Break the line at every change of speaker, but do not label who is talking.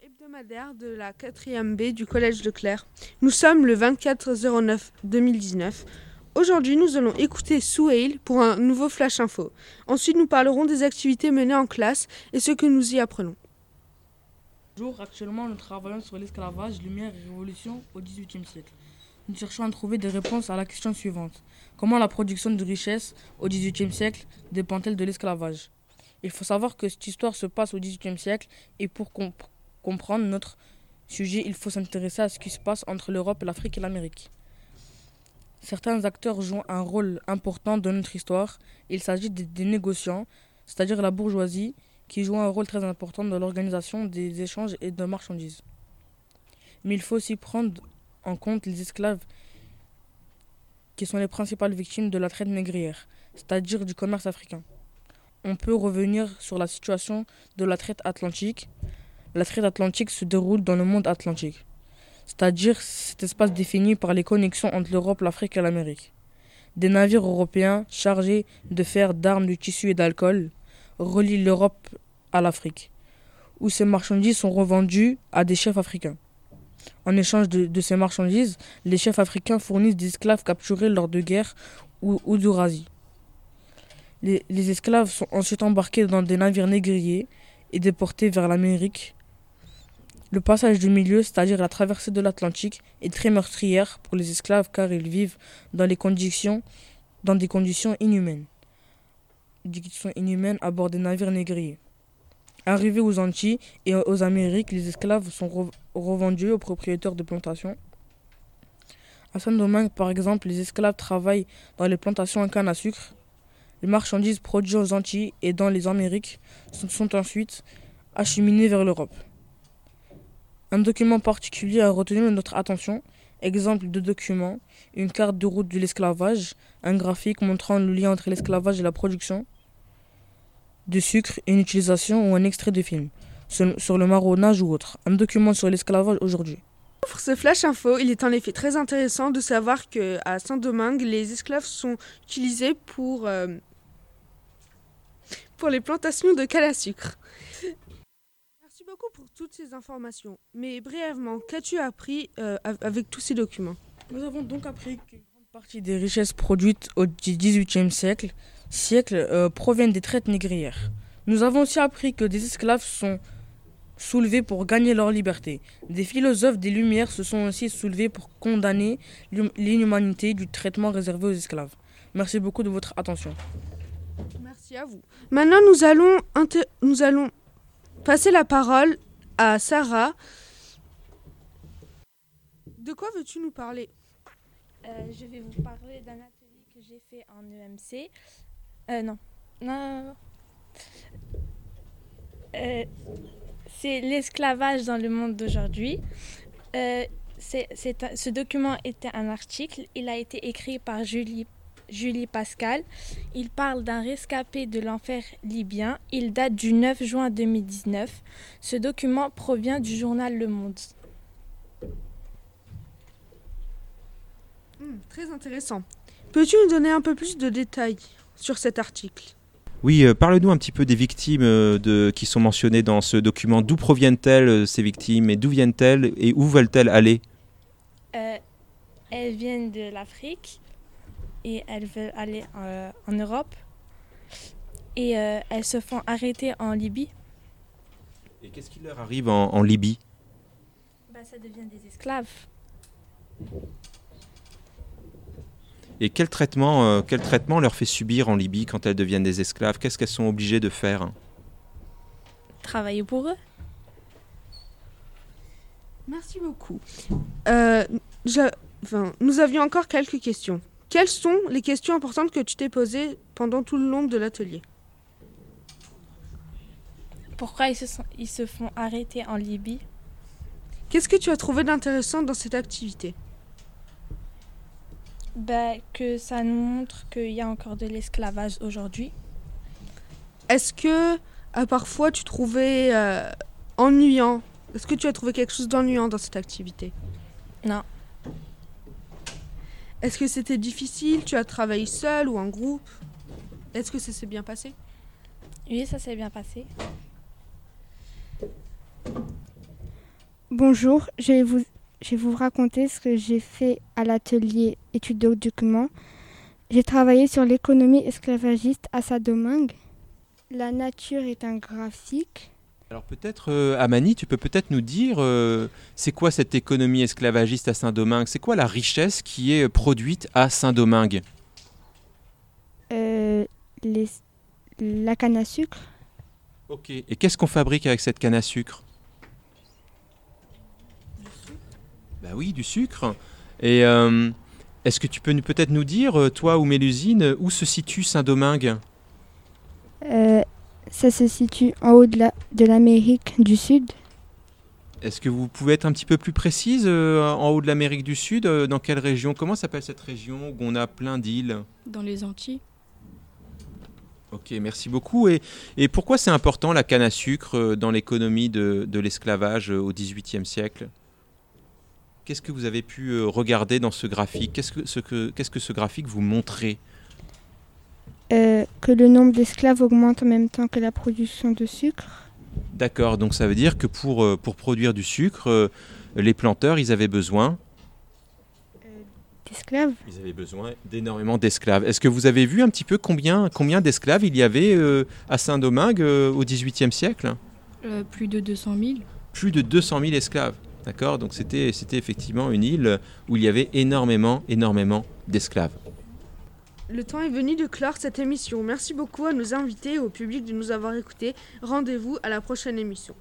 hebdomadaire de la 4e B du Collège de Claire. Nous sommes le 24 09 2019. Aujourd'hui, nous allons écouter Souhail pour un nouveau Flash Info. Ensuite, nous parlerons des activités menées en classe et ce que nous y apprenons.
Bonjour, actuellement nous travaillons sur l'esclavage, lumière et révolution au XVIIIe siècle. Nous cherchons à trouver des réponses à la question suivante. Comment la production de richesses au XVIIIe siècle dépend-elle de l'esclavage? Il faut savoir que cette histoire se passe au XVIIIe siècle et pour comprendre comprendre notre sujet, il faut s'intéresser à ce qui se passe entre l'Europe, l'Afrique et l'Amérique. Certains acteurs jouent un rôle important dans notre histoire. Il s'agit des, négociants, c'est-à-dire la bourgeoisie, qui joue un rôle très important dans l'organisation des échanges et de marchandises. Mais il faut aussi prendre en compte les esclaves qui sont les principales victimes de la traite négrière, c'est-à-dire du commerce africain. On peut revenir sur la situation de la traite atlantique, la traite atlantique se déroule dans le monde atlantique, c'est-à-dire cet espace défini par les connexions entre l'Europe, l'Afrique et l'Amérique. Des navires européens chargés de fer, d'armes, de tissus et d'alcool relient l'Europe à l'Afrique, où ces marchandises sont revendues à des chefs africains. En échange de, ces marchandises, les chefs africains fournissent des esclaves capturés lors de guerres ou, ou les esclaves sont ensuite embarqués dans des navires négriers et déportés vers l'Amérique le passage du milieu, c'est-à-dire la traversée de l'Atlantique, est très meurtrière pour les esclaves car ils vivent dans, des conditions inhumaines. Des conditions inhumaines à bord des navires négriers. Arrivés aux Antilles et aux Amériques, les esclaves sont revendus aux propriétaires de plantations. À Saint-Domingue, par exemple, les esclaves travaillent dans les plantations à canne à sucre. Les marchandises produites aux Antilles et dans les Amériques sont ensuite acheminées vers l'Europe. Un document particulier a retenu notre attention. Exemple de document, une carte de route de l'esclavage, un graphique montrant le lien entre l'esclavage et la production de sucre, une utilisation ou un extrait de film, sur le marronnage ou autre. Un document sur l'esclavage aujourd'hui.
Pour ce flash info, il est en effet très intéressant de savoir que à Saint-Domingue, les esclaves sont utilisés pour, euh, pour les plantations de canne à sucre toutes ces informations. Mais brièvement, qu'as-tu appris euh, avec tous ces documents?
Nous avons donc appris qu'une grande partie des richesses produites au XVIIIe siècle, siècle euh, proviennent des traites négrières. Nous avons aussi appris que des esclaves sont soulevés pour gagner leur liberté. Des philosophes des Lumières se sont aussi soulevés pour condamner l'inhumanité du traitement réservé aux esclaves. Merci beaucoup de votre attention.
Merci à vous. Maintenant, nous allons, nous allons passer la parole à Sarah. De quoi veux-tu nous parler?
Euh, Je vais vous parler d'un atelier que j'ai fait en EMC. Euh, non. Non. Euh, c'est l'esclavage dans le monde d'aujourd'hui. ce document était un article. Il a été écrit par Julie Julie Pascal. Il parle d'un rescapé de l'enfer libyen. Il date du 9 juin 2019. Ce document provient du journal Le Monde.
Hmm, très intéressant. Peux-tu nous donner un peu plus de détails sur cet article?
Oui, euh, parle-nous un petit peu des victimes euh, de, qui sont mentionnées dans ce document. D'où proviennent-elles euh, ces victimes et d'où viennent-elles et où veulent-elles aller?
Elles viennent de l'Afrique, et elles veulent aller euh, en Europe. Et euh, elles se font arrêter en Libye.
Et qu'est-ce qui leur arrive en, Libye?
Bah, Ça devient des esclaves.
Et quel traitement, euh, quel traitement leur fait subir en Libye quand elles deviennent des esclaves? Qu'est-ce qu'elles sont obligées de faire?
Travailler pour eux.
Merci beaucoup. Je, enfin, nous avions encore quelques questions. Quelles sont les questions importantes que tu t'es posées pendant tout le long de l'atelier?
Pourquoi ils se, ils se font arrêter en Libye?
Qu'est-ce que tu as trouvé d'intéressant dans cette activité?
Ben, Que ça nous montre qu'il y a encore de l'esclavage aujourd'hui.
Est-ce que euh, parfois tu trouvais euh, ennuyant? Est-ce que tu as trouvé quelque chose d'ennuyant dans cette activité?
Non.
Est-ce que c'était difficile? Tu as travaillé seul ou en groupe? Est-ce que ça s'est bien passé?
Oui, ça s'est bien passé.
Bonjour, je vais, vous, je vais vous raconter ce que j'ai fait à l'atelier études de documents. J'ai travaillé sur l'économie esclavagiste à Saint-Domingue. La nature est un graphique.
Alors peut-être, euh, Amani, tu peux peut-être nous dire, euh, c'est quoi cette économie esclavagiste à Saint-Domingue? C'est quoi la richesse qui est produite à Saint-Domingue?
Euh, les- la canne à sucre.
Ok. Et qu'est-ce qu'on fabrique avec cette canne à sucre? Bah oui, du sucre. Et euh, est-ce que tu peux peut-être nous dire, euh, toi ou Mélusine, où se situe Saint-Domingue?
Euh, ça se situe en haut de la- de l'Amérique du Sud.
Est-ce que vous pouvez être un petit peu plus précise euh, en haut de l'Amérique du Sud euh, Dans quelle région Comment s'appelle cette région où on a plein d'îles?
Dans les Antilles.
Ok, merci beaucoup. Et, et pourquoi c'est important la canne à sucre euh, dans l'économie de, de l'esclavage au XVIIIe siècle? Qu'est-ce que vous avez pu regarder dans ce graphique? Qu'est-ce que ce, que, qu'est-ce que ce graphique vous montrait?
Euh, que le nombre d'esclaves augmente en même temps que la production de sucre.
D'accord, donc ça veut dire que pour, euh, pour produire du sucre, euh, les planteurs, ils avaient besoin
D'esclaves
Ils avaient besoin d'énormément d'esclaves. Est-ce que vous avez vu un petit peu combien, combien d'esclaves il y avait euh, à Saint-Domingue euh, au XVIIIe siècle?
Euh, Plus de 200 000
Plus de 200 000 esclaves. D'accord Donc c'était, c'était effectivement une île où il y avait énormément, énormément d'esclaves.
Le temps est venu de clore cette émission. Merci beaucoup à nos invités et au public de nous avoir écoutés. Rendez-vous à la prochaine émission.